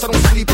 I don't on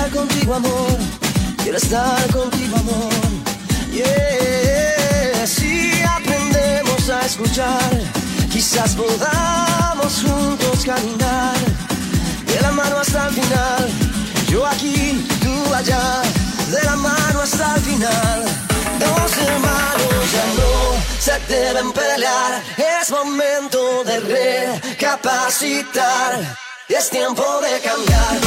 estar contigo, amor. Quiero estar contigo, amor. Yeah, si aprendemos a escuchar, quizás podamos juntos caminar. De la mano hasta el final, yo aquí, tú allá. De la mano hasta el final, dos hermanos ya no se deben pelear. Es momento de recapacitar. Es tiempo de cambiar.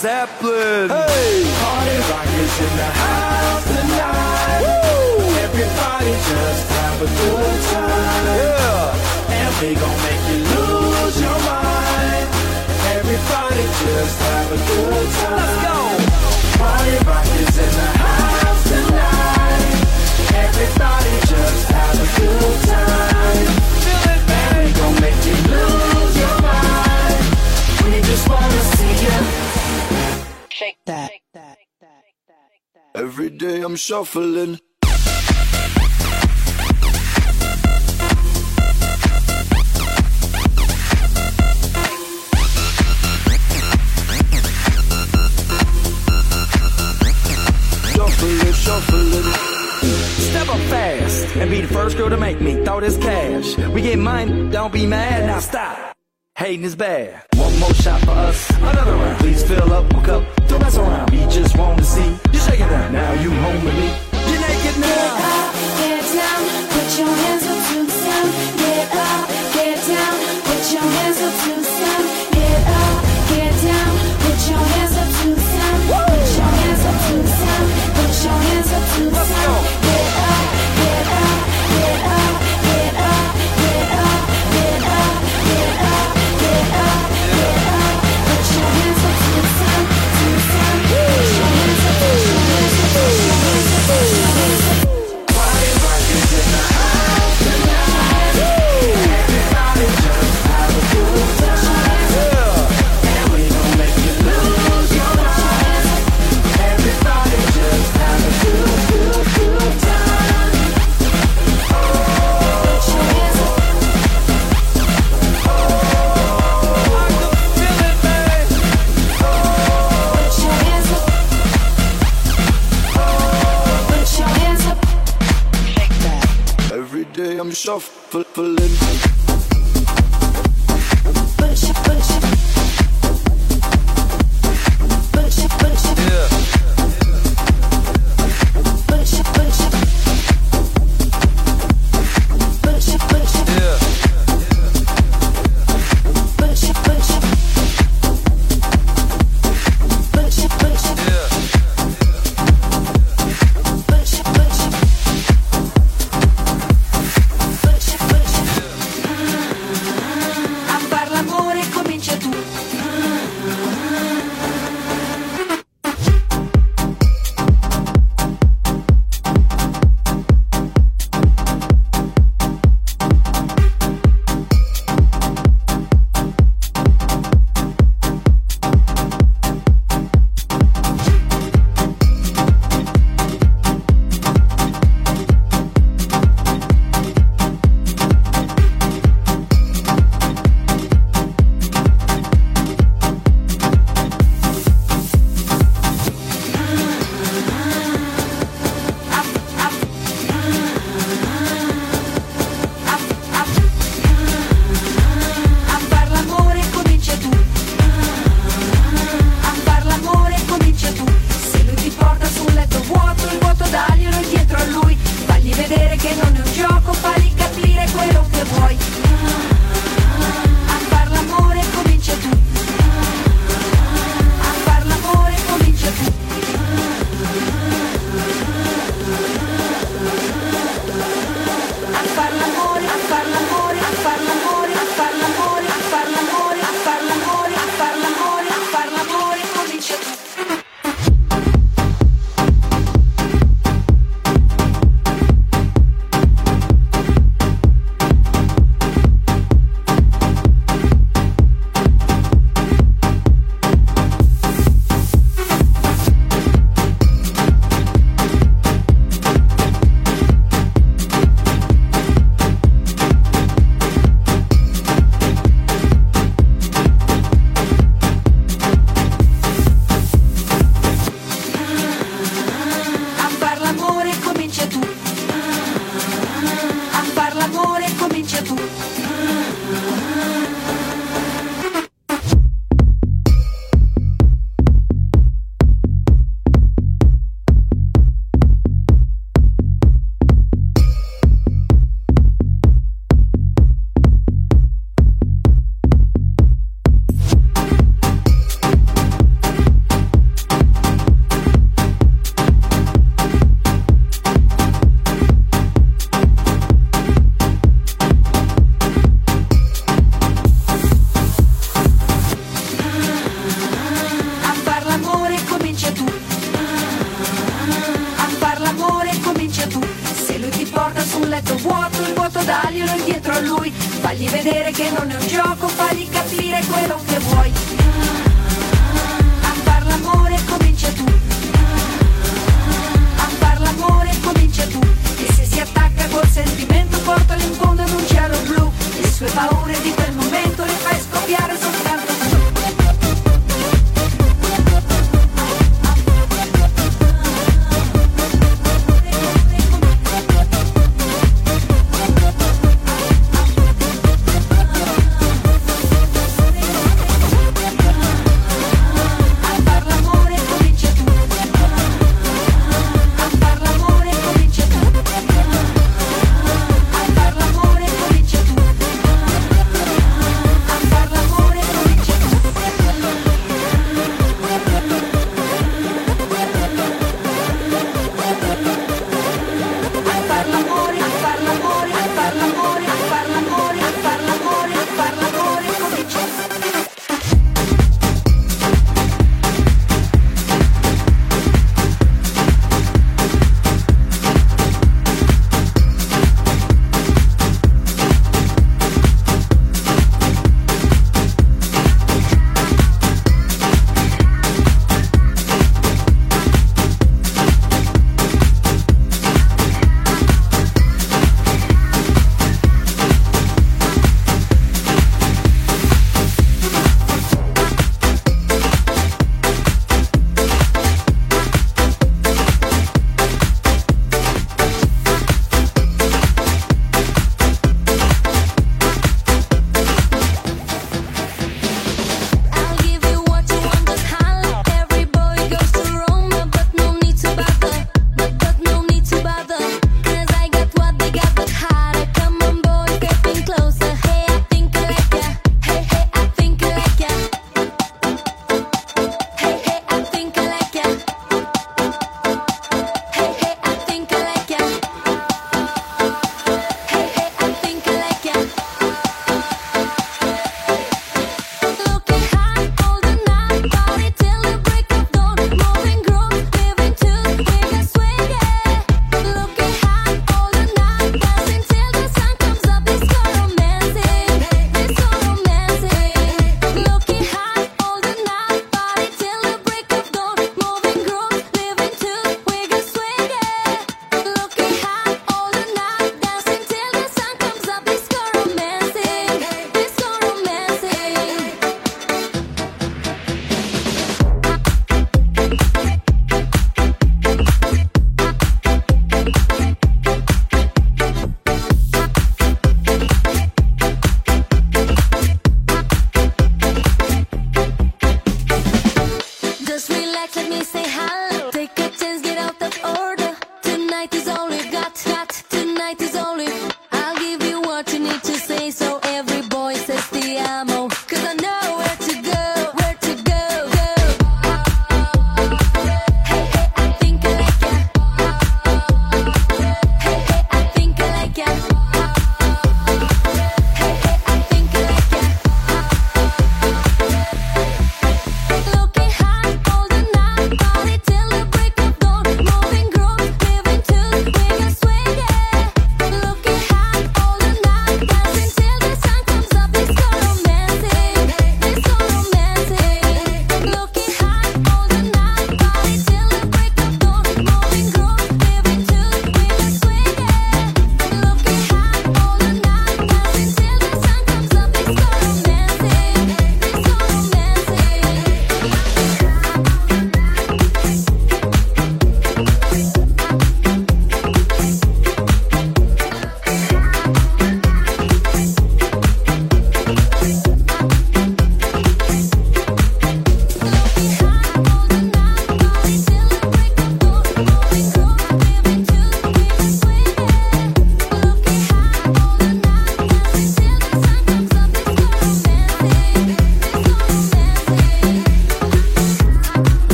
Zeppelin. Hey! Party rockers in the house tonight. Woo! Everybody just have a good time. Yeah! And we gon' make you lose your mind. Everybody just have a good time. day I'm shuffling. and be the first girl to make me throw this cash. We get mine, don't be mad, now stop. Hating is bad. One more shot for us, another round. Please fill up, hook up, don't mess around. We just want to see Check it. Now you home with me. You're naked now. Get up, get down, put your hands up to the sound. Get up, get down, put your hands up to the sound. shuffling.